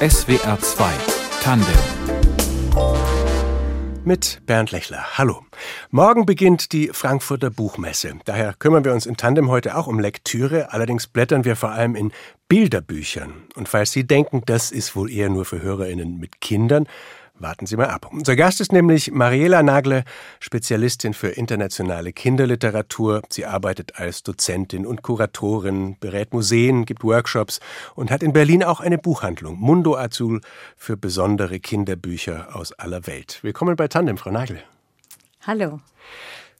SWR 2 Tandem mit Bernd Lechler. Hallo. Morgen beginnt die Frankfurter Buchmesse. Daher kümmern wir uns in Tandem heute auch um Lektüre. Allerdings blättern wir vor allem in Bilderbüchern. Und falls Sie denken, das ist wohl eher nur für HörerInnen mit Kindern, Warten Sie mal ab. Unser Gast ist nämlich Mariela Nagle, Spezialistin für internationale Kinderliteratur. Sie arbeitet als Dozentin und Kuratorin, berät Museen, gibt Workshops und hat in Berlin auch eine Buchhandlung, Mundo Azul, für besondere Kinderbücher aus aller Welt. Willkommen bei Tandem, Frau Nagel. Hallo.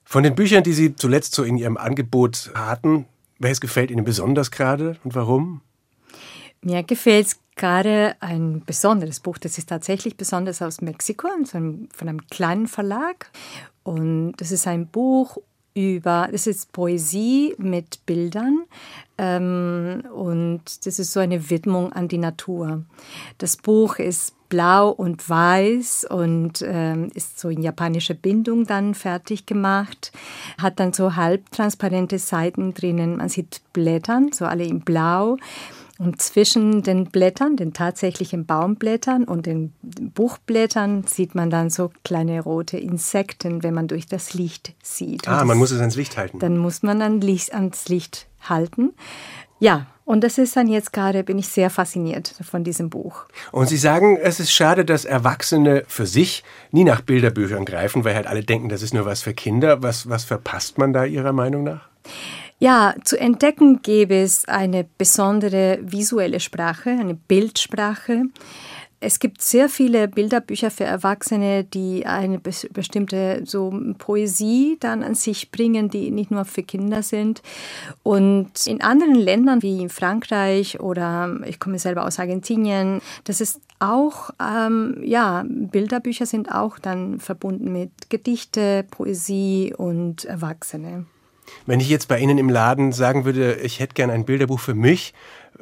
Von den Büchern, die Sie zuletzt so in Ihrem Angebot hatten, welches gefällt Ihnen besonders gerade und warum? Mir gefällt es gerade ein besonderes Buch. Das ist tatsächlich besonders aus Mexiko, von einem kleinen Verlag. Und das ist ein Buch über, das ist Poesie mit Bildern ähm, und das ist so eine Widmung an die Natur. Das Buch ist blau und weiß und ähm, ist so in japanischer Bindung dann fertig gemacht, hat dann so halbtransparente Seiten drinnen. Man sieht Blättern, so alle in blau und zwischen den Blättern, den tatsächlichen Baumblättern und den Buchblättern sieht man dann so kleine rote Insekten, wenn man durch das Licht sieht. Ah, man muss es ans Licht halten. Dann muss man dann Licht, ans Licht halten. Ja, und das ist dann jetzt gerade, bin ich sehr fasziniert von diesem Buch. Und Sie sagen, es ist schade, dass Erwachsene für sich nie nach Bilderbüchern greifen, weil halt alle denken, das ist nur was für Kinder. Was, was verpasst man da Ihrer Meinung nach? Ja, zu entdecken gäbe es eine besondere visuelle Sprache, eine Bildsprache. Es gibt sehr viele Bilderbücher für Erwachsene, die eine bestimmte so Poesie dann an sich bringen, die nicht nur für Kinder sind. Und in anderen Ländern wie in Frankreich oder ich komme selber aus Argentinien, das ist auch, ähm, ja, Bilderbücher sind auch dann verbunden mit Gedichte, Poesie und Erwachsene. Wenn ich jetzt bei Ihnen im Laden sagen würde, ich hätte gern ein Bilderbuch für mich,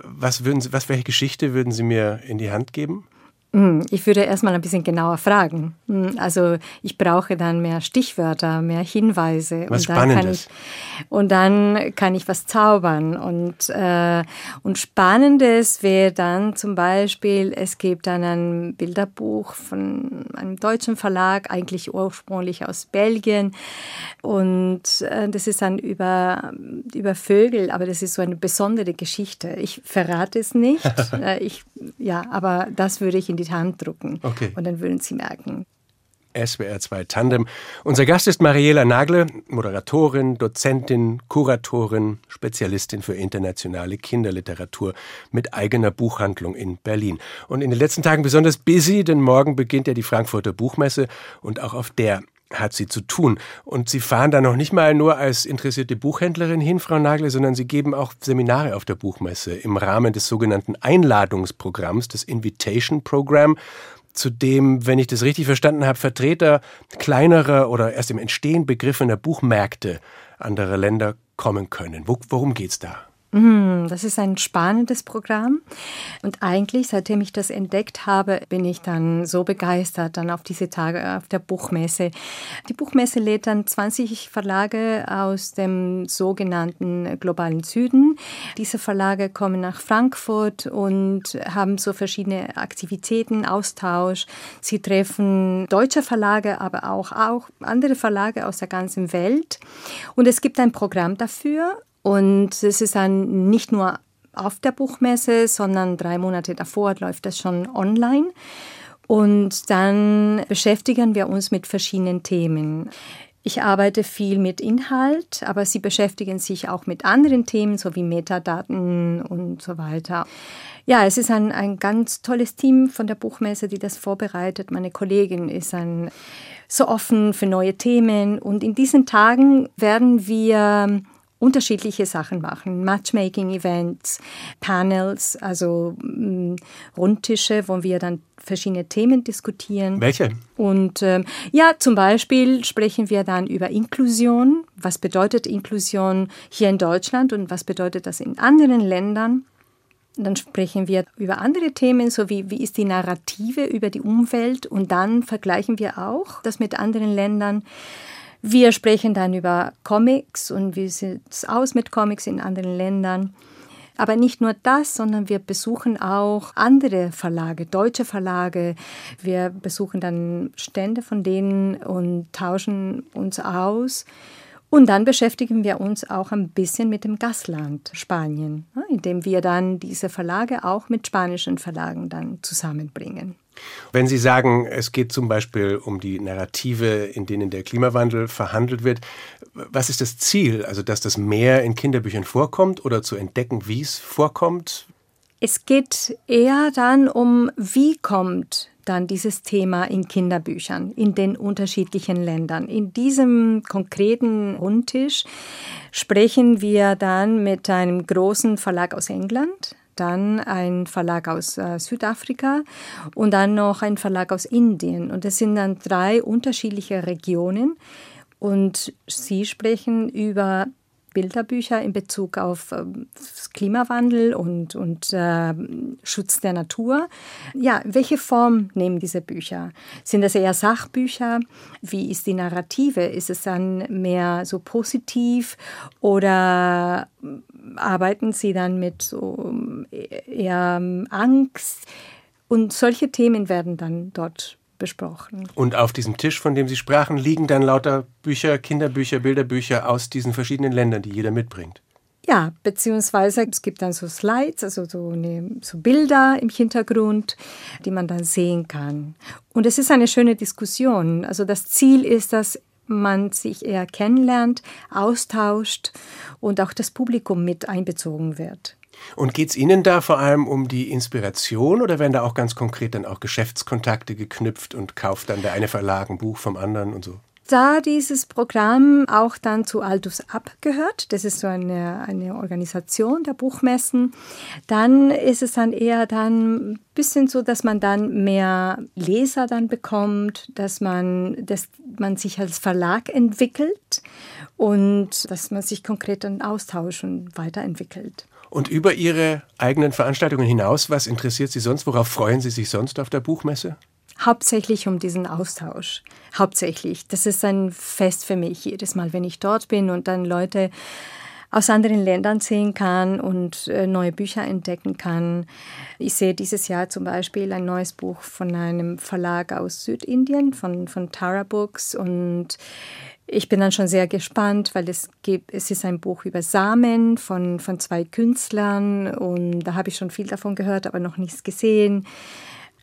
was würden Sie, was welche Geschichte würden Sie mir in die Hand geben? Hm, ich würde erstmal ein bisschen genauer fragen. Hm, also ich brauche dann mehr Stichwörter, mehr Hinweise. Was und dann Spannendes. Kann ich, und dann kann ich was zaubern. Und, äh, und Spannendes wäre dann zum Beispiel, es gibt dann ein Bilderbuch von einem deutschen Verlag, eigentlich ursprünglich aus Belgien. Und äh, das ist dann über, über Vögel, aber das ist so eine besondere Geschichte. Ich verrate es nicht. Äh, ich, ja, aber das würde ich in die Hand drucken. Okay. Und dann würden Sie merken. SWR 2 Tandem. Unser Gast ist Mariela Nagle, Moderatorin, Dozentin, Kuratorin, Spezialistin für internationale Kinderliteratur mit eigener Buchhandlung in Berlin. Und in den letzten Tagen besonders busy, denn morgen beginnt ja die Frankfurter Buchmesse und auch auf der hat sie zu tun. Und Sie fahren da noch nicht mal nur als interessierte Buchhändlerin hin, Frau Nagle, sondern Sie geben auch Seminare auf der Buchmesse im Rahmen des sogenannten Einladungsprogramms, des Invitation Program, zu dem, wenn ich das richtig verstanden habe, Vertreter kleinerer oder erst im Entstehen begriffener Buchmärkte anderer Länder kommen können. Worum geht's da? Mhm, das ist ein spannendes Programm. Und eigentlich, seitdem ich das entdeckt habe, bin ich dann so begeistert dann auf diese Tage auf der Buchmesse. Die Buchmesse lädt dann 20 Verlage aus dem sogenannten globalen Süden. Diese Verlage kommen nach Frankfurt und haben so verschiedene Aktivitäten, Austausch. Sie treffen deutsche Verlage, aber auch, auch andere Verlage aus der ganzen Welt. Und es gibt ein Programm dafür und es ist dann nicht nur auf der Buchmesse, sondern drei Monate davor läuft das schon online. Und dann beschäftigen wir uns mit verschiedenen Themen. Ich arbeite viel mit Inhalt, aber sie beschäftigen sich auch mit anderen Themen, so wie Metadaten und so weiter. Ja, es ist ein, ein ganz tolles Team von der Buchmesse, die das vorbereitet. Meine Kollegin ist ein, so offen für neue Themen. Und in diesen Tagen werden wir unterschiedliche Sachen machen. Matchmaking-Events, Panels, also mh, mm, Rundtische, wo wir dann verschiedene Themen diskutieren. Welche? Und ähm, ja, zum Beispiel sprechen wir dann über Inklusion. Was bedeutet Inklusion hier in Deutschland und was bedeutet das in anderen Ländern? Dann sprechen wir über andere Themen, so wie wie ist die Narrative über die Umwelt und dann vergleichen wir auch das mit anderen Ländern. Wir sprechen dann über Comics und wie sieht es aus mit Comics in anderen Ländern. Aber nicht nur das, sondern wir besuchen auch andere Verlage, deutsche Verlage. Wir besuchen dann Stände von denen und tauschen uns aus. Und dann beschäftigen wir uns auch ein bisschen mit dem Gastland Spanien, indem wir dann diese Verlage auch mit spanischen Verlagen dann zusammenbringen. Wenn Sie sagen, es geht zum Beispiel um die Narrative, in denen der Klimawandel verhandelt wird, was ist das Ziel? Also, dass das mehr in Kinderbüchern vorkommt oder zu entdecken, wie es vorkommt? Es geht eher dann um, wie kommt dann dieses Thema in Kinderbüchern in den unterschiedlichen Ländern. In diesem konkreten Rundtisch sprechen wir dann mit einem großen Verlag aus England, dann ein Verlag aus äh, Südafrika und dann noch ein Verlag aus Indien. Und es sind dann drei unterschiedliche Regionen. Und sie sprechen über Bilderbücher in Bezug auf äh, Klimawandel und, und äh, Schutz der Natur. Ja, welche Form nehmen diese Bücher? Sind das eher Sachbücher? Wie ist die Narrative? Ist es dann mehr so positiv oder arbeiten Sie dann mit so eher Angst? Und solche Themen werden dann dort besprochen. Und auf diesem Tisch, von dem Sie sprachen, liegen dann lauter Bücher, Kinderbücher, Bilderbücher aus diesen verschiedenen Ländern, die jeder mitbringt. Ja, beziehungsweise es gibt dann so Slides, also so, eine, so Bilder im Hintergrund, die man dann sehen kann. Und es ist eine schöne Diskussion. Also das Ziel ist, dass man sich eher kennenlernt, austauscht und auch das Publikum mit einbezogen wird. Und geht es Ihnen da vor allem um die Inspiration oder werden da auch ganz konkret dann auch Geschäftskontakte geknüpft und kauft dann der eine Verlag ein Buch vom anderen und so? Da dieses Programm auch dann zu Aldus Up gehört, das ist so eine, eine Organisation der Buchmessen, dann ist es dann eher dann ein bisschen so, dass man dann mehr Leser dann bekommt, dass man, dass man sich als Verlag entwickelt und dass man sich konkret dann austauscht und weiterentwickelt. Und über Ihre eigenen Veranstaltungen hinaus, was interessiert Sie sonst? Worauf freuen Sie sich sonst auf der Buchmesse? Hauptsächlich um diesen Austausch. Hauptsächlich. Das ist ein Fest für mich jedes Mal, wenn ich dort bin und dann Leute aus anderen Ländern sehen kann und äh, neue Bücher entdecken kann. Ich sehe dieses Jahr zum Beispiel ein neues Buch von einem Verlag aus Südindien, von, von Tara Books und ich bin dann schon sehr gespannt, weil es gibt, es ist ein Buch über Samen von, von zwei Künstlern und da habe ich schon viel davon gehört, aber noch nichts gesehen.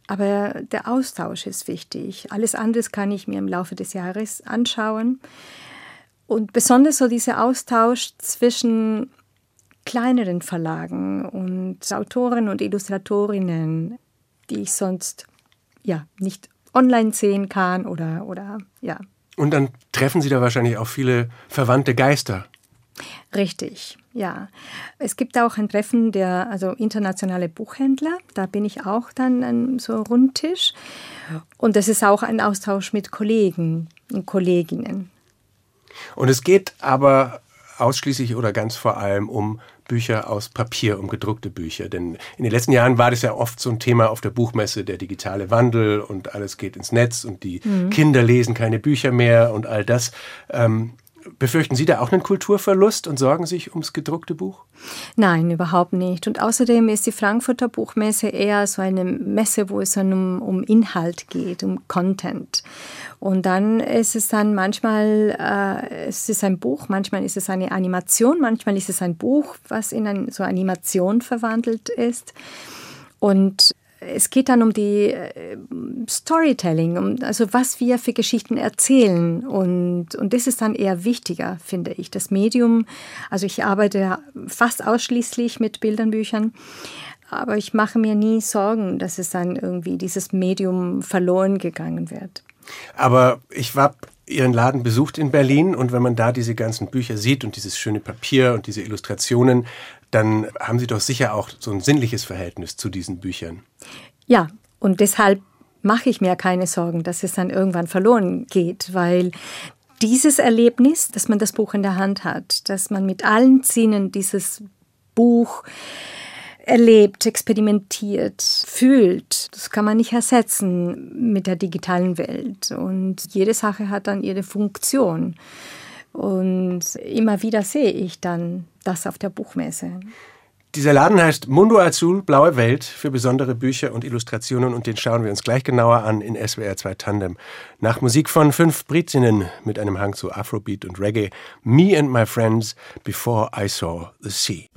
Aber der Austausch ist wichtig. Alles andere kann ich mir im Laufe des Jahres anschauen. Und besonders so dieser Austausch zwischen kleineren Verlagen und Autoren und Illustratorinnen, die ich sonst ja nicht online sehen kann oder, oder ja, und dann treffen Sie da wahrscheinlich auch viele verwandte Geister. Richtig, ja. Es gibt auch ein Treffen der also internationale Buchhändler. Da bin ich auch dann an so Rundtisch. Und das ist auch ein Austausch mit Kollegen und Kolleginnen. Und es geht aber ausschließlich oder ganz vor allem um Bücher aus Papier, um gedruckte Bücher. Denn in den letzten Jahren war das ja oft so ein Thema auf der Buchmesse, der digitale Wandel und alles geht ins Netz und die mhm. Kinder lesen keine Bücher mehr und all das. Ähm, Befürchten Sie da auch einen Kulturverlust und sorgen sich ums gedruckte Buch? Nein, überhaupt nicht. Und außerdem ist die Frankfurter Buchmesse eher so eine Messe, wo es um, um Inhalt geht, um Content. Und dann ist es dann manchmal, äh, es ist ein Buch, manchmal ist es eine Animation, manchmal ist es ein Buch, was in eine, so Animation verwandelt ist. Und es geht dann um die äh, Storytelling, um, also was wir für Geschichten erzählen. Und, und das ist dann eher wichtiger, finde ich. Das Medium, also ich arbeite fast ausschließlich mit Bildern, Büchern, aber ich mache mir nie Sorgen, dass es dann irgendwie dieses Medium verloren gegangen wird. Aber ich war Ihren Laden besucht in Berlin und wenn man da diese ganzen Bücher sieht und dieses schöne Papier und diese Illustrationen, dann haben Sie doch sicher auch so ein sinnliches Verhältnis zu diesen Büchern. Ja, und deshalb mache ich mir keine Sorgen, dass es dann irgendwann verloren geht, weil dieses Erlebnis, dass man das Buch in der Hand hat, dass man mit allen Sinnen dieses Buch erlebt, experimentiert, fühlt. Das kann man nicht ersetzen mit der digitalen Welt. Und jede Sache hat dann ihre Funktion. Und immer wieder sehe ich dann das auf der Buchmesse. Dieser Laden heißt Mundo Azul, Blaue Welt für besondere Bücher und Illustrationen und den schauen wir uns gleich genauer an in SWR 2 Tandem. Nach Musik von fünf Britinnen mit einem Hang zu Afrobeat und Reggae, Me and My Friends Before I Saw the Sea.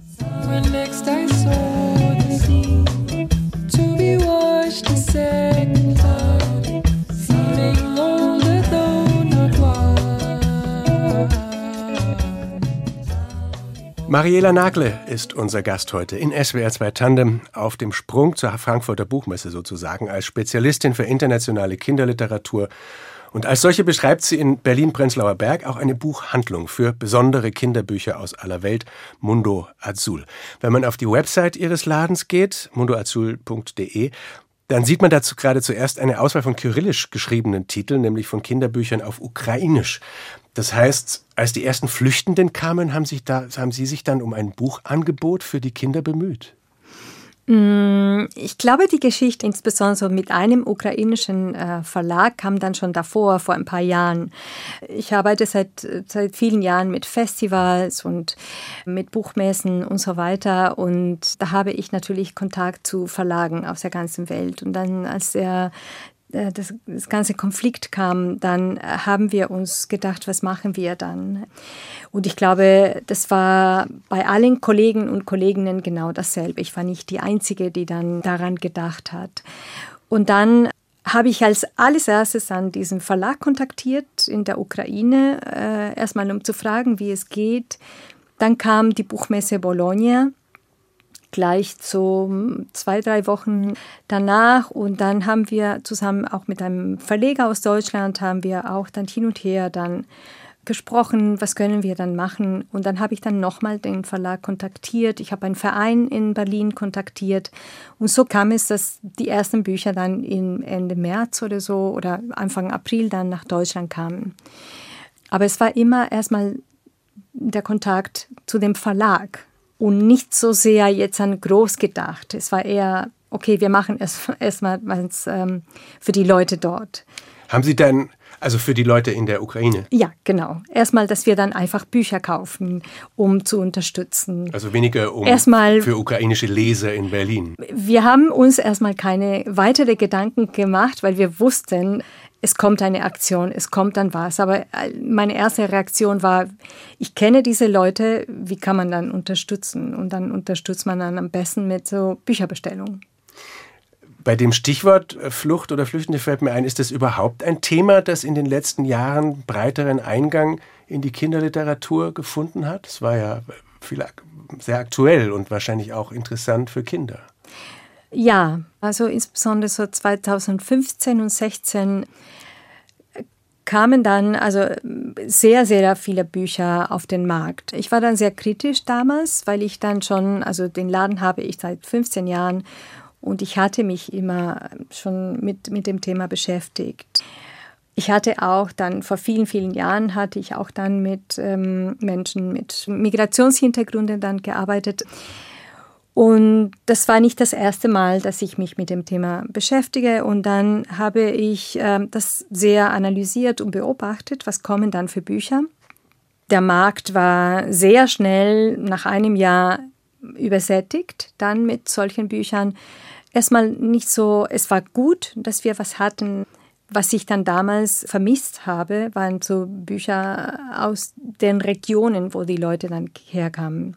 Mariela Nagle ist unser Gast heute in SWR 2 Tandem auf dem Sprung zur Frankfurter Buchmesse sozusagen als Spezialistin für internationale Kinderliteratur. Und als solche beschreibt sie in Berlin-Prenzlauer Berg auch eine Buchhandlung für besondere Kinderbücher aus aller Welt, Mundo Azul. Wenn man auf die Website ihres Ladens geht, mundoazul.de, dann sieht man dazu gerade zuerst eine Auswahl von kyrillisch geschriebenen Titeln, nämlich von Kinderbüchern auf Ukrainisch. Das heißt, als die ersten Flüchtenden kamen, haben, sich da, haben Sie sich dann um ein Buchangebot für die Kinder bemüht? Mm, ich glaube, die Geschichte insbesondere mit einem ukrainischen äh, Verlag kam dann schon davor, vor ein paar Jahren. Ich arbeite seit, seit vielen Jahren mit Festivals und mit Buchmessen und so weiter. Und da habe ich natürlich Kontakt zu Verlagen aus der ganzen Welt. Und dann, als der das, das ganze Konflikt kam, dann äh, haben wir uns gedacht, was machen wir dann? Und ich glaube, das war bei allen Kollegen und Kolleginnen genau dasselbe. Ich war nicht die Einzige, die dann daran gedacht hat. Und dann habe ich als alles erstes an diesen Verlag kontaktiert in der Ukraine, äh, erstmal um zu fragen, wie es geht. Dann kam die Buchmesse Bologna gleich so zwei, drei Wochen danach. Und dann haben wir zusammen auch mit einem Verleger aus Deutschland, haben wir auch dann hin und her dann gesprochen, was können wir dann machen. Und dann habe ich dann nochmal den Verlag kontaktiert. Ich habe einen Verein in Berlin kontaktiert. Und so kam es, dass die ersten Bücher dann in Ende März oder so oder Anfang April dann nach Deutschland kamen. Aber es war immer erstmal der Kontakt zu dem Verlag und nicht so sehr jetzt an groß gedacht. Es war eher, okay, wir machen es erstmal ähm, für die Leute dort. Haben Sie dann, also für die Leute in der Ukraine? Ja, genau. Erstmal, dass wir dann einfach Bücher kaufen, um zu unterstützen. Also weniger um erstmal, für ukrainische Leser in Berlin. Wir haben uns erstmal keine weitere Gedanken gemacht, weil wir wussten, es kommt eine Aktion, es kommt dann was. Aber äh, meine erste Reaktion war, ich kenne diese Leute, wie kann man dann unterstützen? Und dann unterstützt man dann am besten mit so Bücherbestellungen. Bei dem Stichwort äh, Flucht oder Flüchtende fällt mir ein, ist das überhaupt ein Thema, das in den letzten Jahren breiteren Eingang in die Kinderliteratur gefunden hat? Es war ja viel, sehr aktuell und wahrscheinlich auch interessant für Kinder. Ja, also insbesondere so 2015 und 2016 kamen dann also sehr, sehr viele Bücher auf den Markt. Ich war dann sehr kritisch damals, weil ich dann schon, also den Laden habe ich seit 15 Jahren und ich hatte mich immer schon mit, mit dem Thema beschäftigt. Ich hatte auch dann vor vielen, vielen Jahren hatte ich auch dann mit ähm, Menschen mit Migrationshintergründen dann gearbeitet. Und das war nicht das erste Mal, dass ich mich mit dem Thema beschäftige. Und dann habe ich äh, das sehr analysiert und beobachtet, was kommen dann für Bücher. Der Markt war sehr schnell nach einem Jahr übersättigt, dann mit solchen Büchern. Erstmal nicht so, es war gut, dass wir was hatten. Was ich dann damals vermisst habe, waren so Bücher aus den Regionen, wo die Leute dann herkamen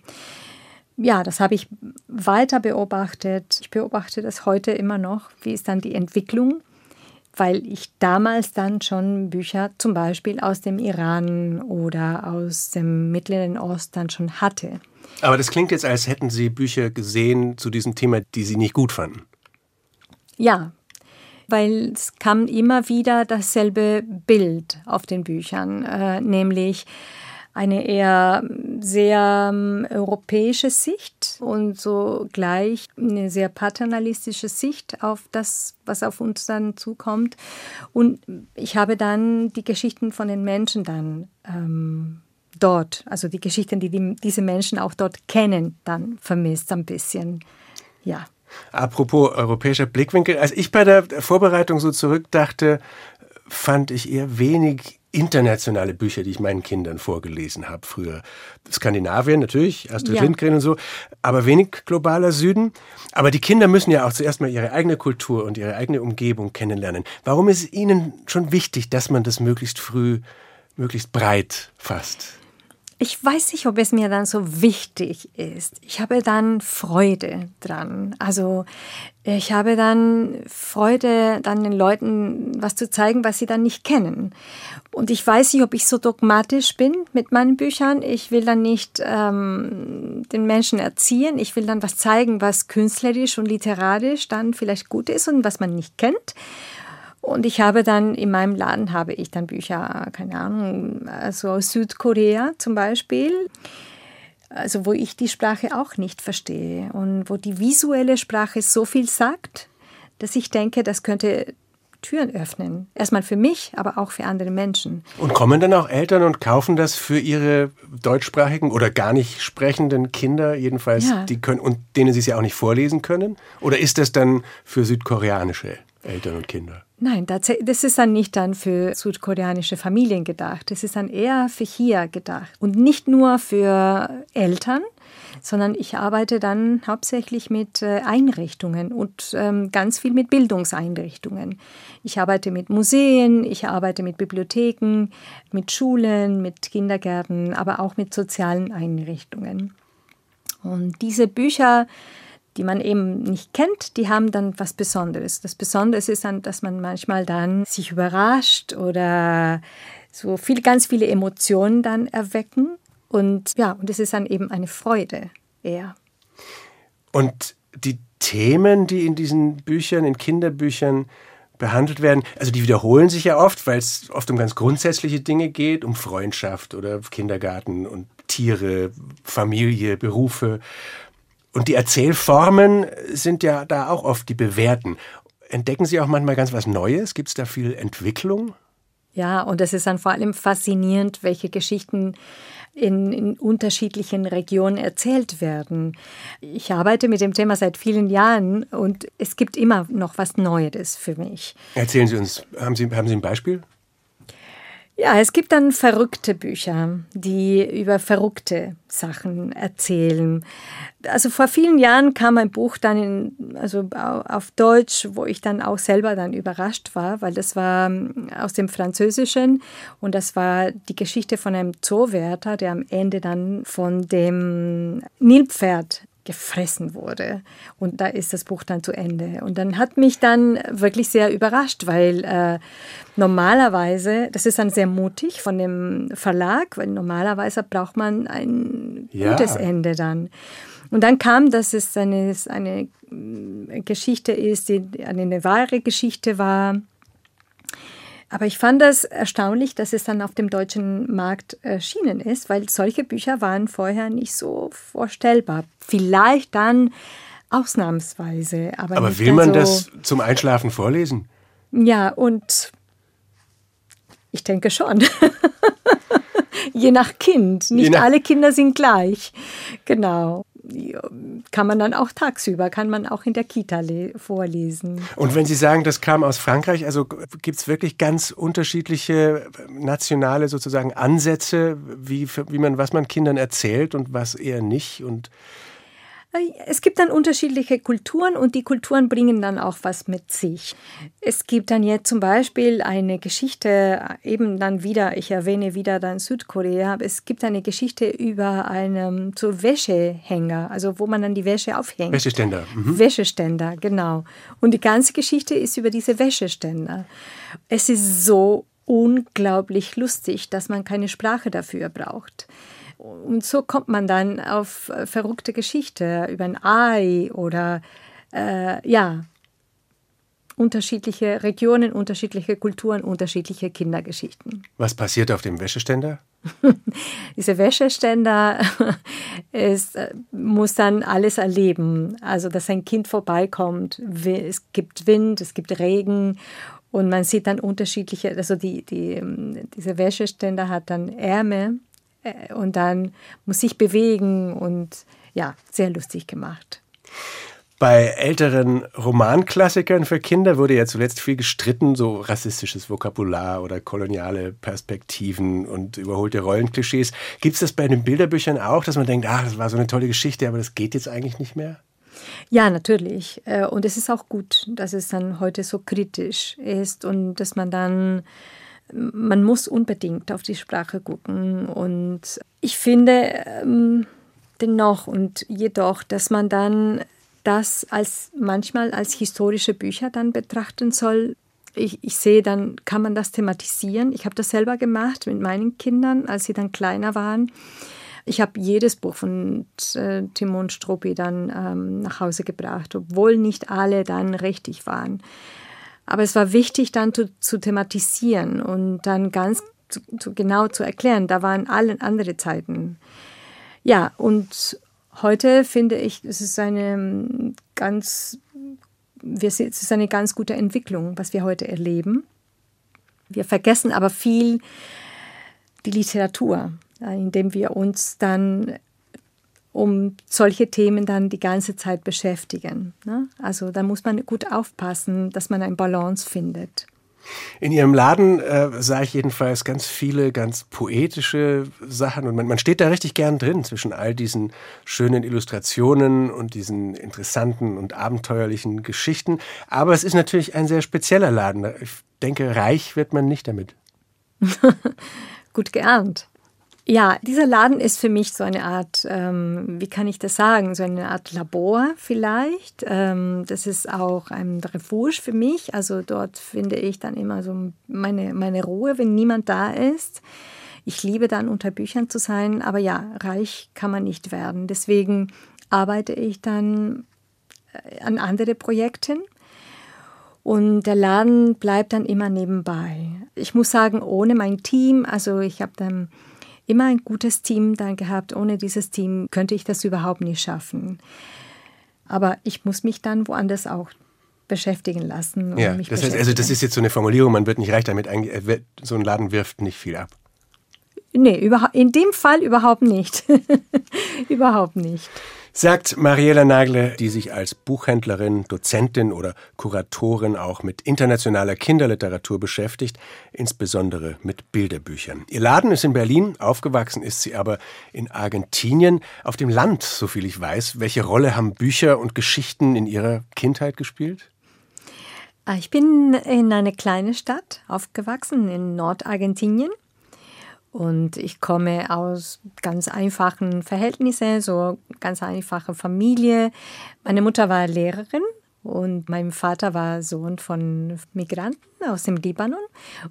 ja, das habe ich weiter beobachtet. Ich beobachte das heute immer noch. Wie ist dann die Entwicklung? Weil ich damals dann schon Bücher zum Beispiel aus dem Iran oder aus dem Mittleren Osten schon hatte. Aber das klingt jetzt, als hätten Sie Bücher gesehen zu diesem Thema, die Sie nicht gut fanden. Ja, weil es kam immer wieder dasselbe Bild auf den Büchern, äh, nämlich eine eher sehr ähm, europäische Sicht und so gleich eine sehr paternalistische Sicht auf das, was auf uns dann zukommt. Und ich habe dann die Geschichten von den Menschen dann ähm, dort, also die Geschichten, die, die diese Menschen auch dort kennen, dann vermisst ein bisschen. Ja. Apropos europäischer Blickwinkel, als ich bei der Vorbereitung so zurückdachte, fand ich eher wenig internationale Bücher, die ich meinen Kindern vorgelesen habe früher. Skandinavien natürlich, Astrid Ja. Lindgren und so, aber wenig globaler Süden. Aber die Kinder müssen ja auch zuerst mal ihre eigene Kultur und ihre eigene Umgebung kennenlernen. Warum ist es Ihnen schon wichtig, dass man das möglichst früh, möglichst breit fasst? Ich weiß nicht, ob es mir dann so wichtig ist. Ich habe dann Freude dran. Also ich habe dann Freude, dann den Leuten was zu zeigen, was sie dann nicht kennen. Und ich weiß nicht, ob ich so dogmatisch bin mit meinen Büchern. Ich will dann nicht ähm, den Menschen erziehen. Ich will dann was zeigen, was künstlerisch und literarisch dann vielleicht gut ist und was man nicht kennt. Und ich habe dann in meinem Laden habe ich dann Bücher, keine Ahnung, also aus Südkorea zum Beispiel, also wo ich die Sprache auch nicht verstehe und wo die visuelle Sprache so viel sagt, dass ich denke, das könnte Türen öffnen. Erstmal für mich, aber auch für andere Menschen. Und kommen dann auch Eltern und kaufen das für ihre deutschsprachigen oder gar nicht sprechenden Kinder, jedenfalls, Ja. die können und denen sie es ja auch nicht vorlesen können? Oder ist das dann für südkoreanische Eltern und Kinder? Nein, das ist dann nicht dann für südkoreanische Familien gedacht. Das ist dann eher für hier gedacht. Und nicht nur für Eltern, sondern ich arbeite dann hauptsächlich mit äh, Einrichtungen und ähm, ganz viel mit Bildungseinrichtungen. Ich arbeite mit Museen, ich arbeite mit Bibliotheken, mit Schulen, mit Kindergärten, aber auch mit sozialen Einrichtungen. Und diese Bücher, die man eben nicht kennt, die haben dann was Besonderes. Das Besondere ist dann, dass man manchmal dann sich überrascht oder so viel, ganz viele Emotionen dann erwecken. Und ja, und es ist dann eben eine Freude eher. Und die Themen, die in diesen Büchern, in Kinderbüchern behandelt werden, also die wiederholen sich ja oft, weil es oft um ganz grundsätzliche Dinge geht, um Freundschaft oder Kindergarten und Tiere, Familie, Berufe. Und die Erzählformen sind ja da auch oft die bewährten. Entdecken Sie auch manchmal ganz was Neues? Gibt es da viel Entwicklung? Ja, und es ist dann vor allem faszinierend, welche Geschichten in, in, unterschiedlichen Regionen erzählt werden. Ich arbeite mit dem Thema seit vielen Jahren und es gibt immer noch was Neues für mich. Erzählen Sie uns, haben Sie, haben Sie ein Beispiel? Ja, es gibt dann verrückte Bücher, die über verrückte Sachen erzählen. Also vor vielen Jahren kam ein Buch dann in, also auf Deutsch, wo ich dann auch selber dann überrascht war, weil das war aus dem Französischen und das war die Geschichte von einem Zoowärter, der am Ende dann von dem Nilpferd gefressen wurde. Und da ist das Buch dann zu Ende. Und dann hat mich dann wirklich sehr überrascht, weil äh, normalerweise, das ist dann sehr mutig von dem Verlag, weil normalerweise braucht man ein Ja. gutes Ende dann. Und dann kam, dass es eine, eine Geschichte ist, die eine wahre Geschichte war. Aber ich fand das erstaunlich, dass es dann auf dem deutschen Markt erschienen ist, weil solche Bücher waren vorher nicht so vorstellbar. Vielleicht dann ausnahmsweise. Aber, Aber will man also, das zum Einschlafen vorlesen? Ja, und ich denke schon. Je nach Kind. Nicht nach- alle Kinder sind gleich. Genau. Kann man dann auch tagsüber, kann man auch in der Kita le- vorlesen. Und wenn Sie sagen, das kam aus Frankreich, also gibt es wirklich ganz unterschiedliche nationale sozusagen Ansätze, wie, wie man, was man Kindern erzählt und was eher nicht? Und Es gibt dann unterschiedliche Kulturen und die Kulturen bringen dann auch was mit sich. Es gibt dann jetzt zum Beispiel eine Geschichte, eben dann wieder, ich erwähne wieder dann Südkorea, es gibt eine Geschichte über einen so Wäschehänger, also wo man dann die Wäsche aufhängt. Wäscheständer. Mhm. Wäscheständer, genau. Und die ganze Geschichte ist über diese Wäscheständer. Es ist so unglaublich lustig, dass man keine Sprache dafür braucht. Und so kommt man dann auf äh, verrückte Geschichte über ein Ei oder äh, ja, unterschiedliche Regionen, unterschiedliche Kulturen, unterschiedliche Kindergeschichten. Was passiert auf dem Wäscheständer? Diese Wäscheständer es äh, muss dann alles erleben. Also, dass ein Kind vorbeikommt, es gibt Wind, es gibt Regen und man sieht dann unterschiedliche, also die, die, ähm, diese Wäscheständer hat dann Ärmel äh, und dann muss sich bewegen und ja, sehr lustig gemacht. Bei älteren Romanklassikern für Kinder wurde ja zuletzt viel gestritten, so rassistisches Vokabular oder koloniale Perspektiven und überholte Rollenklischees. Gibt es das bei den Bilderbüchern auch, dass man denkt, ach, das war so eine tolle Geschichte, aber das geht jetzt eigentlich nicht mehr? Ja, natürlich. Äh, und es ist auch gut, dass es dann heute so kritisch ist und dass man dann, man muss unbedingt auf die Sprache gucken. Und ich finde ähm, dennoch und jedoch, dass man dann das als manchmal als historische Bücher dann betrachten soll. Ich, ich sehe, dann kann man das thematisieren. Ich habe das selber gemacht mit meinen Kindern, als sie dann kleiner waren. Ich habe jedes Buch von äh, Timon Struppi dann ähm, nach Hause gebracht, obwohl nicht alle dann richtig waren. Aber es war wichtig dann zu, zu thematisieren und dann ganz zu, zu, genau zu erklären, da waren alle andere Zeiten. Ja, und heute finde ich, es ist eine ähm, ganz, es ist eine ganz gute Entwicklung, was wir heute erleben. Wir vergessen aber viel die Literatur. Äh, indem wir uns dann um solche Themen dann die ganze Zeit beschäftigen. Ne? Also da muss man gut aufpassen, dass man eine Balance findet. In Ihrem Laden äh, sah ich jedenfalls ganz viele ganz poetische Sachen und man, man, steht da richtig gern drin zwischen all diesen schönen Illustrationen und diesen interessanten und abenteuerlichen Geschichten. Aber es ist natürlich ein sehr spezieller Laden. Ich denke, reich wird man nicht damit. Gut geahnt. Ja, dieser Laden ist für mich so eine Art, ähm, wie kann ich das sagen, so eine Art Labor vielleicht. Ähm, das ist auch ein Refuge für mich. Also dort finde ich dann immer so meine, meine Ruhe, wenn niemand da ist. Ich liebe dann unter Büchern zu sein, aber ja, reich kann man nicht werden. Deswegen arbeite ich dann äh, an andere Projekten. Und der Laden bleibt dann immer nebenbei. Ich muss sagen, ohne mein Team, also ich habe dann immer ein gutes Team dann gehabt. Ohne dieses Team könnte ich das überhaupt nicht schaffen. Aber ich muss mich dann woanders auch beschäftigen lassen. Ja, das heißt, also das ist jetzt so eine Formulierung, man wird nicht reich damit, so ein Laden wirft nicht viel ab. Nee, in dem Fall überhaupt nicht. überhaupt nicht sagt Mariela Nagle, die sich als Buchhändlerin, Dozentin oder Kuratorin auch mit internationaler Kinderliteratur beschäftigt, insbesondere mit Bilderbüchern. Ihr Laden ist in Berlin, aufgewachsen ist sie aber in Argentinien, auf dem Land, soviel ich weiß. Welche Rolle haben Bücher und Geschichten in Ihrer Kindheit gespielt? Ah, ich bin in einer kleinen Stadt aufgewachsen, in Nordargentinien. Und ich komme aus ganz einfachen Verhältnissen, so ganz einfache Familie. Meine Mutter war Lehrerin und mein Vater war Sohn von Migranten aus dem Libanon.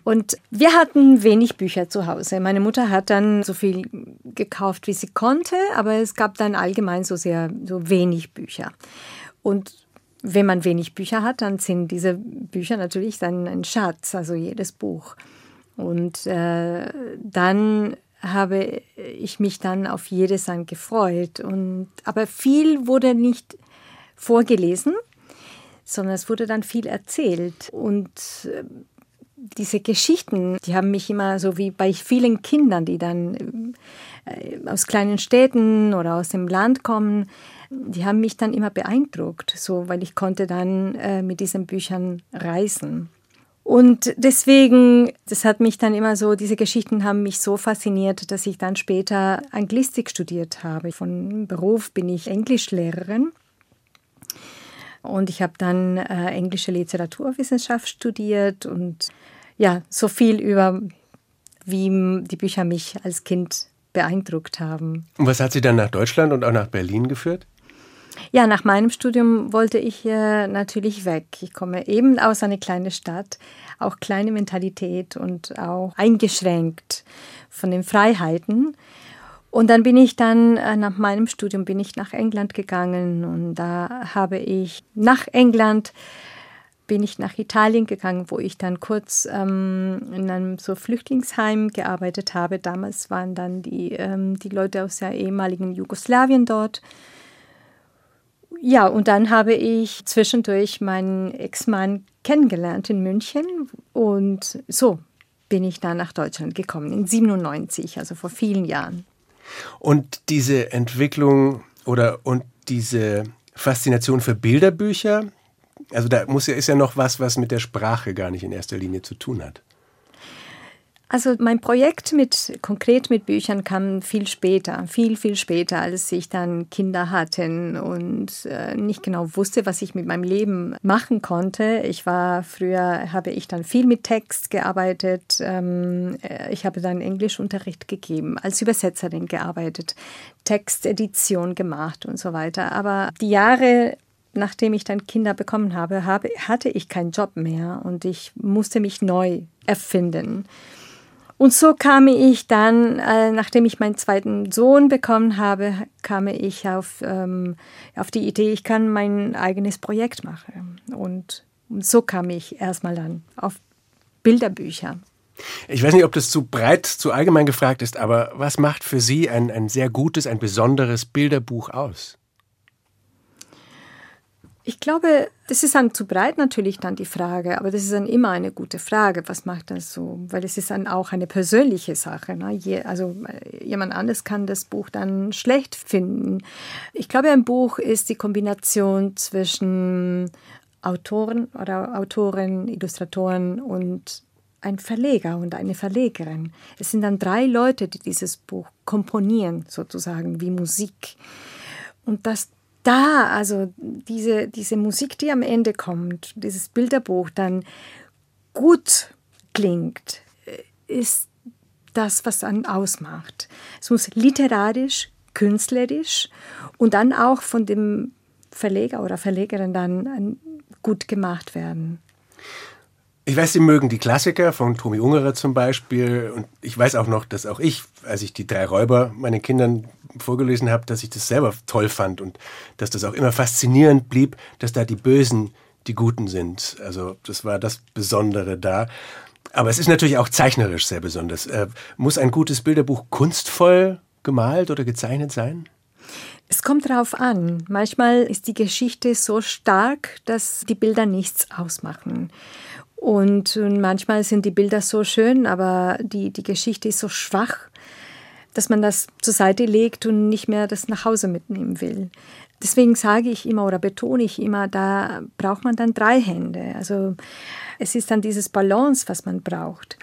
Und wir hatten wenig Bücher zu Hause. Meine Mutter hat dann so viel gekauft, wie sie konnte, aber es gab dann allgemein so sehr so wenig Bücher. Und wenn man wenig Bücher hat, dann sind diese Bücher natürlich dann ein Schatz, also jedes Buch. Und äh, dann habe ich mich dann auf jedes dann gefreut. Und, aber viel wurde nicht vorgelesen, sondern es wurde dann viel erzählt. Und äh, diese Geschichten, die haben mich immer so wie bei vielen Kindern, die dann äh, aus kleinen Städten oder aus dem Land kommen, die haben mich dann immer beeindruckt, so weil ich konnte dann äh, mit diesen Büchern reisen. Und deswegen, das hat mich dann immer so, diese Geschichten haben mich so fasziniert, dass ich dann später Anglistik studiert habe. Von Beruf bin ich Englischlehrerin. Und ich habe dann äh, englische Literaturwissenschaft studiert und ja, so viel über, wie die Bücher mich als Kind beeindruckt haben. Und was hat Sie dann nach Deutschland und auch nach Berlin geführt? Ja, nach meinem Studium wollte ich äh, natürlich weg. Ich komme eben aus einer kleinen Stadt, auch kleine Mentalität und auch eingeschränkt von den Freiheiten. Und dann bin ich dann äh, nach meinem Studium bin ich nach England gegangen und da habe ich nach England bin ich nach Italien gegangen, wo ich dann kurz ähm, in einem so Flüchtlingsheim gearbeitet habe. Damals waren dann die, ähm, die Leute aus der ehemaligen Jugoslawien dort. Ja, und dann habe ich zwischendurch meinen Ex-Mann kennengelernt in München und so bin ich dann nach Deutschland gekommen, in 97, also vor vielen Jahren. Und diese Entwicklung oder und diese Faszination für Bilderbücher? Also da muss ja, ist ja noch was, was mit der Sprache gar nicht in erster Linie zu tun hat. Also mein Projekt mit konkret mit Büchern kam viel später, viel viel später, als ich dann Kinder hatte und äh, nicht genau wusste, was ich mit meinem Leben machen konnte. Ich war früher habe ich dann viel mit Text gearbeitet. Ähm, äh, ich habe dann Englischunterricht gegeben, als Übersetzerin gearbeitet, Textedition gemacht und so weiter. Aber die Jahre nachdem ich dann Kinder bekommen habe, habe, hatte ich keinen Job mehr und ich musste mich neu erfinden. Und so kam ich dann, äh, nachdem ich meinen zweiten Sohn bekommen habe, kam ich auf, ähm, auf die Idee, ich kann mein eigenes Projekt machen. Und, und so kam ich erstmal dann auf Bilderbücher. Ich weiß nicht, ob das zu breit, zu allgemein gefragt ist, aber was macht für Sie ein, ein sehr gutes, ein besonderes Bilderbuch aus? Ich glaube, das ist dann zu breit natürlich dann die Frage, aber das ist dann immer eine gute Frage, was macht das so? Weil es ist dann auch eine persönliche Sache. Ne? Je, also äh, jemand anderes kann das Buch dann schlecht finden. Ich glaube, ein Buch ist die Kombination zwischen Autoren oder Autoren, Illustratoren und ein Verleger und eine Verlegerin. Es sind dann drei Leute, die dieses Buch komponieren, sozusagen wie Musik. Und das da, also diese, diese Musik, die am Ende kommt, dieses Bilderbuch dann gut klingt, äh, ist das, was dann ausmacht. Es muss literarisch, künstlerisch und dann auch von dem Verleger oder Verlegerin dann gut gemacht werden. Ich weiß, Sie mögen die Klassiker von Tomi Ungerer zum Beispiel. Und ich weiß auch noch, dass auch ich, als ich die drei Räuber meinen Kindern vorgelesen habe, dass ich das selber toll fand und dass das auch immer faszinierend blieb, dass da die Bösen die Guten sind. Also das war das Besondere da. Aber es ist natürlich auch zeichnerisch sehr besonders. Äh, muss ein gutes Bilderbuch kunstvoll gemalt oder gezeichnet sein? Es kommt darauf an. Manchmal ist die Geschichte so stark, dass die Bilder nichts ausmachen. Und manchmal sind die Bilder so schön, aber die, die Geschichte ist so schwach, dass man das zur Seite legt und nicht mehr das nach Hause mitnehmen will. Deswegen sage ich immer oder betone ich immer, da braucht man dann drei Hände. Also es ist dann dieses Balance, was man braucht.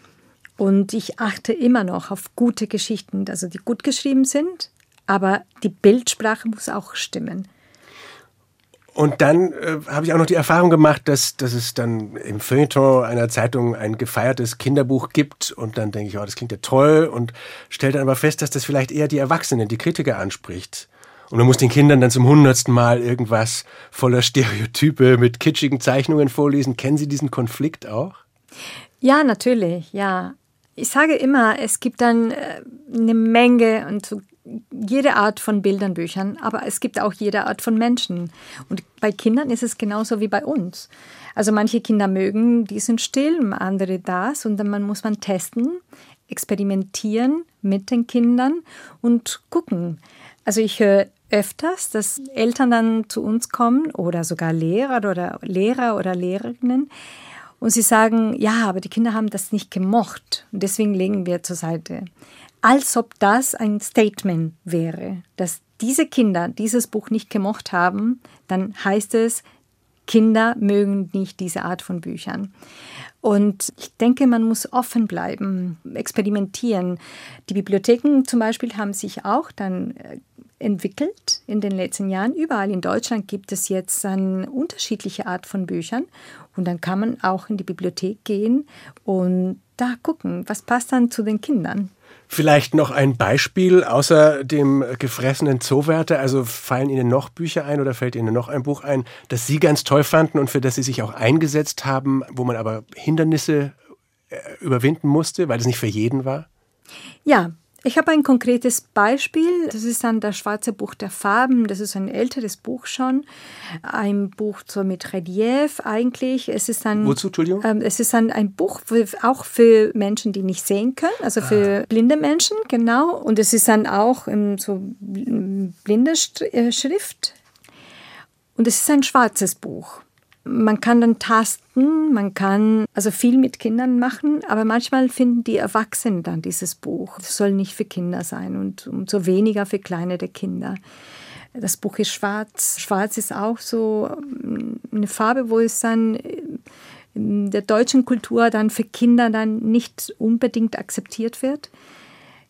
Und ich achte immer noch auf gute Geschichten, also die gut geschrieben sind, aber die Bildsprache muss auch stimmen. Und dann äh, habe ich auch noch die Erfahrung gemacht, dass, dass es dann im Feuilleton einer Zeitung ein gefeiertes Kinderbuch gibt. Und dann denke ich, oh, das klingt ja toll. Und stelle dann aber fest, dass das vielleicht eher die Erwachsenen, die Kritiker anspricht. Und man muss den Kindern dann zum hundertsten Mal irgendwas voller Stereotype mit kitschigen Zeichnungen vorlesen. Kennen Sie diesen Konflikt auch? Ja, natürlich, ja. Ich sage immer, es gibt dann äh, eine Menge und so jede Art von Bildern, Büchern, aber es gibt auch jede Art von Menschen. Und bei Kindern ist es genauso wie bei uns. Also manche Kinder mögen diesen Stil, andere das und dann muss man testen, experimentieren mit den Kindern und gucken. Also ich höre öfters, dass Eltern dann zu uns kommen oder sogar Lehrer oder Lehrer oder Lehrerinnen und sie sagen, ja, aber die Kinder haben das nicht gemocht und deswegen legen wir zur Seite als ob das ein Statement wäre, dass diese Kinder dieses Buch nicht gemocht haben, dann heißt es, Kinder mögen nicht diese Art von Büchern. Und ich denke, man muss offen bleiben, experimentieren. Die Bibliotheken zum Beispiel haben sich auch dann äh, entwickelt in den letzten Jahren. Überall in Deutschland gibt es jetzt eine unterschiedliche Art von Büchern. Und dann kann man auch in die Bibliothek gehen und da gucken, was passt dann zu den Kindern. Vielleicht noch ein Beispiel außer dem gefressenen Zoowärter. Also fallen Ihnen noch Bücher ein oder fällt Ihnen noch ein Buch ein, das Sie ganz toll fanden und für das Sie sich auch eingesetzt haben, wo man aber Hindernisse äh, überwinden musste, weil es nicht für jeden war? Ja, ich habe ein konkretes Beispiel. Das ist dann das Schwarze Buch der Farben. Das ist ein älteres Buch schon. Ein Buch so mit Relief eigentlich. Es ist dann, Wozu, Entschuldigung? Ähm, es ist dann ein Buch für, auch für Menschen, die nicht sehen können, also für ah. blinde Menschen, genau. Und es ist dann auch in so blinde Schrift. Und es ist ein schwarzes Buch. Man kann dann tasten, man kann also viel mit Kindern machen, aber manchmal finden die Erwachsenen dann dieses Buch. Es soll nicht für Kinder sein und umso weniger für kleinere Kinder. Das Buch ist schwarz. Schwarz ist auch so ähm, eine Farbe, wo es dann in der deutschen Kultur dann für Kinder dann nicht unbedingt akzeptiert wird.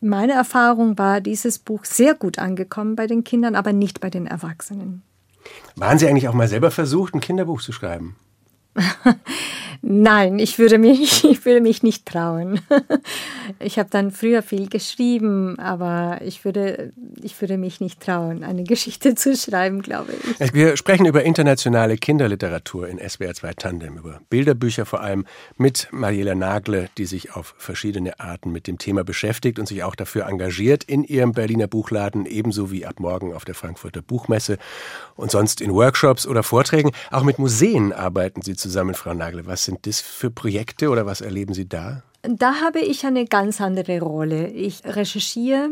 Meine Erfahrung war dieses Buch sehr gut angekommen bei den Kindern, aber nicht bei den Erwachsenen. Waren Sie eigentlich auch mal selber versucht, ein Kinderbuch zu schreiben? Nein, ich würde mich, ich würde mich nicht trauen. Ich habe dann früher viel geschrieben, aber ich würde, ich würde mich nicht trauen, eine Geschichte zu schreiben, glaube ich. Wir sprechen über internationale Kinderliteratur in SWR 2 Tandem, über Bilderbücher vor allem mit Mariela Nagle, die sich auf verschiedene Arten mit dem Thema beschäftigt und sich auch dafür engagiert in ihrem Berliner Buchladen, ebenso wie ab morgen auf der Frankfurter Buchmesse und sonst in Workshops oder Vorträgen. Auch mit Museen arbeiten Sie zusammen, Frau Nagle. Was sind das für Projekte oder was erleben Sie da? Da habe ich eine ganz andere Rolle. Ich recherchiere,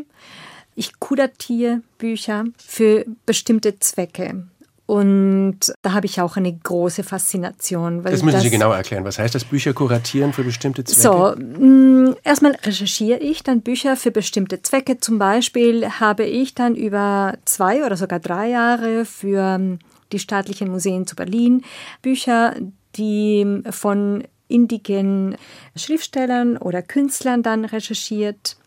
ich kuratiere Bücher für bestimmte Zwecke. Und da habe ich auch eine große Faszination. das müssen das, Sie genau erklären. Was heißt das Bücher kuratieren für bestimmte Zwecke? So, mm, erstmal recherchiere ich dann Bücher für bestimmte Zwecke. Zum Beispiel habe ich dann über zwei oder sogar drei Jahre für die staatlichen Museen zu Berlin Bücher, die von indigenen Schriftstellern oder Künstlern dann recherchiert.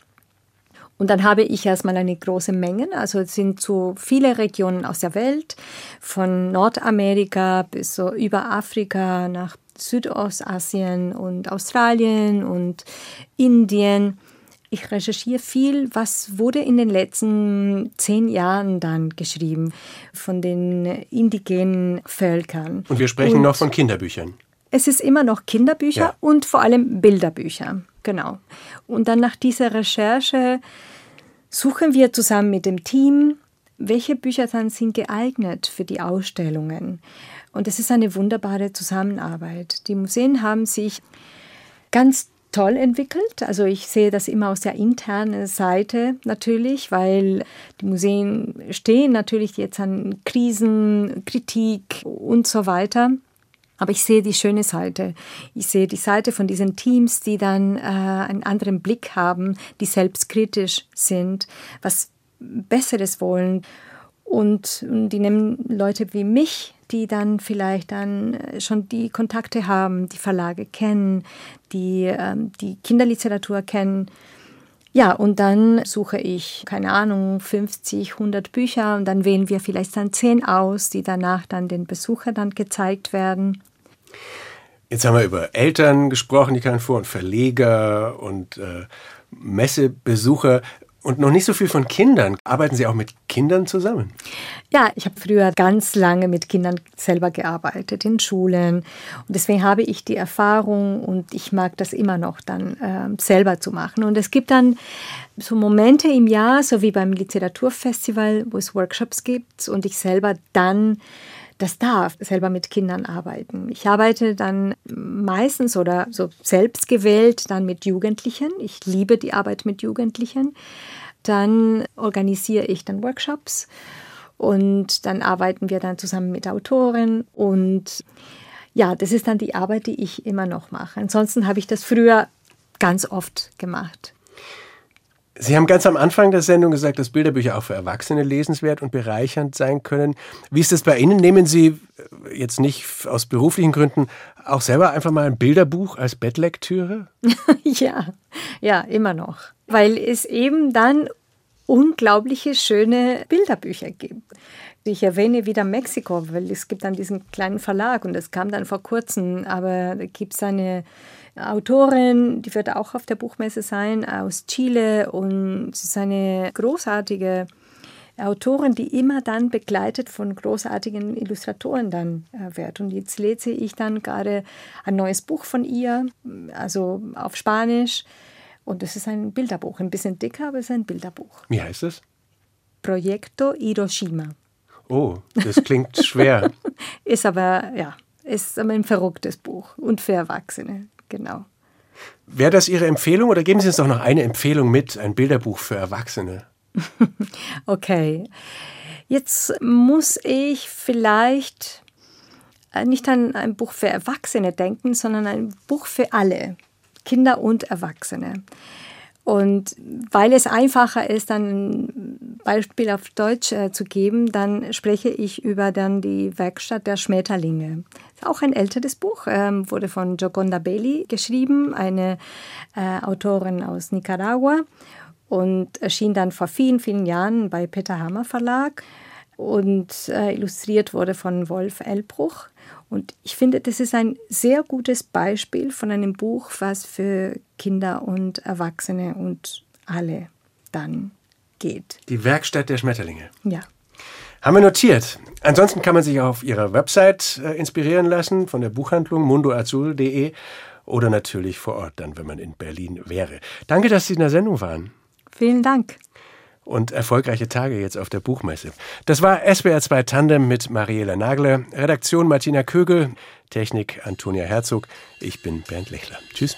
Und dann habe ich erstmal eine große Menge, also es sind so viele Regionen aus der Welt, von Nordamerika bis so über Afrika nach Südostasien und Australien und Indien. Ich recherchiere viel, was wurde in den letzten zehn Jahren dann geschrieben von den indigenen Völkern. Und wir sprechen und noch von Kinderbüchern. Es ist immer noch Kinderbücher ja. und vor allem Bilderbücher. Genau. Und dann nach dieser Recherche suchen wir zusammen mit dem Team, welche Bücher dann sind geeignet für die Ausstellungen. Und es ist eine wunderbare Zusammenarbeit. Die Museen haben sich ganz toll entwickelt. Also ich sehe das immer aus der internen Seite natürlich, weil die Museen stehen natürlich jetzt an Krisen, Kritik und so weiter. Aber ich sehe die schöne Seite. Ich sehe die Seite von diesen Teams, die dann äh, einen anderen Blick haben, die selbstkritisch sind, was Besseres wollen. Und, und die nehmen Leute wie mich, die dann vielleicht dann äh, schon die Kontakte haben, die Verlage kennen, die ähm, die Kinderliteratur kennen. Ja, und dann suche ich, keine Ahnung, 50, 100 Bücher und dann wählen wir vielleicht dann 10 aus, die danach dann den Besucher dann gezeigt werden. Jetzt haben wir über Eltern gesprochen, die kann vor und Verleger und äh, Messebesucher und noch nicht so viel von Kindern. Arbeiten Sie auch mit Kindern zusammen? Ja, ich habe früher ganz lange mit Kindern selber gearbeitet, in Schulen. Und deswegen habe ich die Erfahrung und ich mag das immer noch dann äh, selber zu machen. Und es gibt dann so Momente im Jahr, so wie beim Literaturfestival, wo es Workshops gibt und ich selber dann das darf, selber mit Kindern arbeiten. Ich arbeite dann meistens oder so selbst gewählt dann mit Jugendlichen. Ich liebe die Arbeit mit Jugendlichen. Dann organisiere ich dann Workshops und dann arbeiten wir dann zusammen mit Autoren und ja, das ist dann die Arbeit, die ich immer noch mache. Ansonsten habe ich das früher ganz oft gemacht. Sie haben ganz am Anfang der Sendung gesagt, dass Bilderbücher auch für Erwachsene lesenswert und bereichernd sein können. Wie ist das bei Ihnen? Nehmen Sie äh, jetzt nicht aus beruflichen Gründen auch selber einfach mal ein Bilderbuch als Bettlektüre? ja, ja, immer noch. Weil es eben dann unglaubliche schöne Bilderbücher gibt. Ich erwähne wieder Mexiko, weil es gibt dann diesen kleinen Verlag und das kam dann vor kurzem, aber da gibt es eine Autorin, die wird auch auf der Buchmesse sein, aus Chile und sie ist eine großartige Autorin, die immer dann begleitet von großartigen Illustratoren dann äh, wird. Und jetzt lese ich dann gerade ein neues Buch von ihr, also auf Spanisch. Und das ist ein Bilderbuch, ein bisschen dicker, aber es ist ein Bilderbuch. Wie heißt es? Proyecto Hiroshima. Oh, das klingt schwer. ist aber, ja, ist aber ein verrücktes Buch und für Erwachsene genau. Wäre das Ihre Empfehlung oder geben Sie uns doch noch eine Empfehlung mit, ein Bilderbuch für Erwachsene? okay. Jetzt muss ich vielleicht äh, nicht an ein Buch für Erwachsene denken, sondern ein Buch für alle, Kinder und Erwachsene. Und weil es einfacher ist, dann Beispiel auf Deutsch äh, zu geben, dann spreche ich über dann die Werkstatt der Schmetterlinge. Auch ein älteres Buch, ähm, wurde von Joconda Bailey geschrieben, eine äh, Autorin aus Nicaragua und erschien dann vor vielen, vielen Jahren bei Peter Hammer Verlag und äh, illustriert wurde von Wolf Elbruch. Und ich finde, das ist ein sehr gutes Beispiel von einem Buch, was für Kinder und Erwachsene und alle dann geht. Die Werkstatt der Schmetterlinge. Ja. Haben wir notiert. Ansonsten kann man sich auf ihrer Website äh, inspirieren lassen von der Buchhandlung mundoazul.de oder natürlich vor Ort dann, wenn man in Berlin wäre. Danke, dass Sie in der Sendung waren. Vielen Dank. Und erfolgreiche Tage jetzt auf der Buchmesse. Das war SBR 2 Tandem mit Mariela Nagler, Redaktion Martina Kögel, Technik Antonia Herzog. Ich bin Bernd Lechler. Tschüss.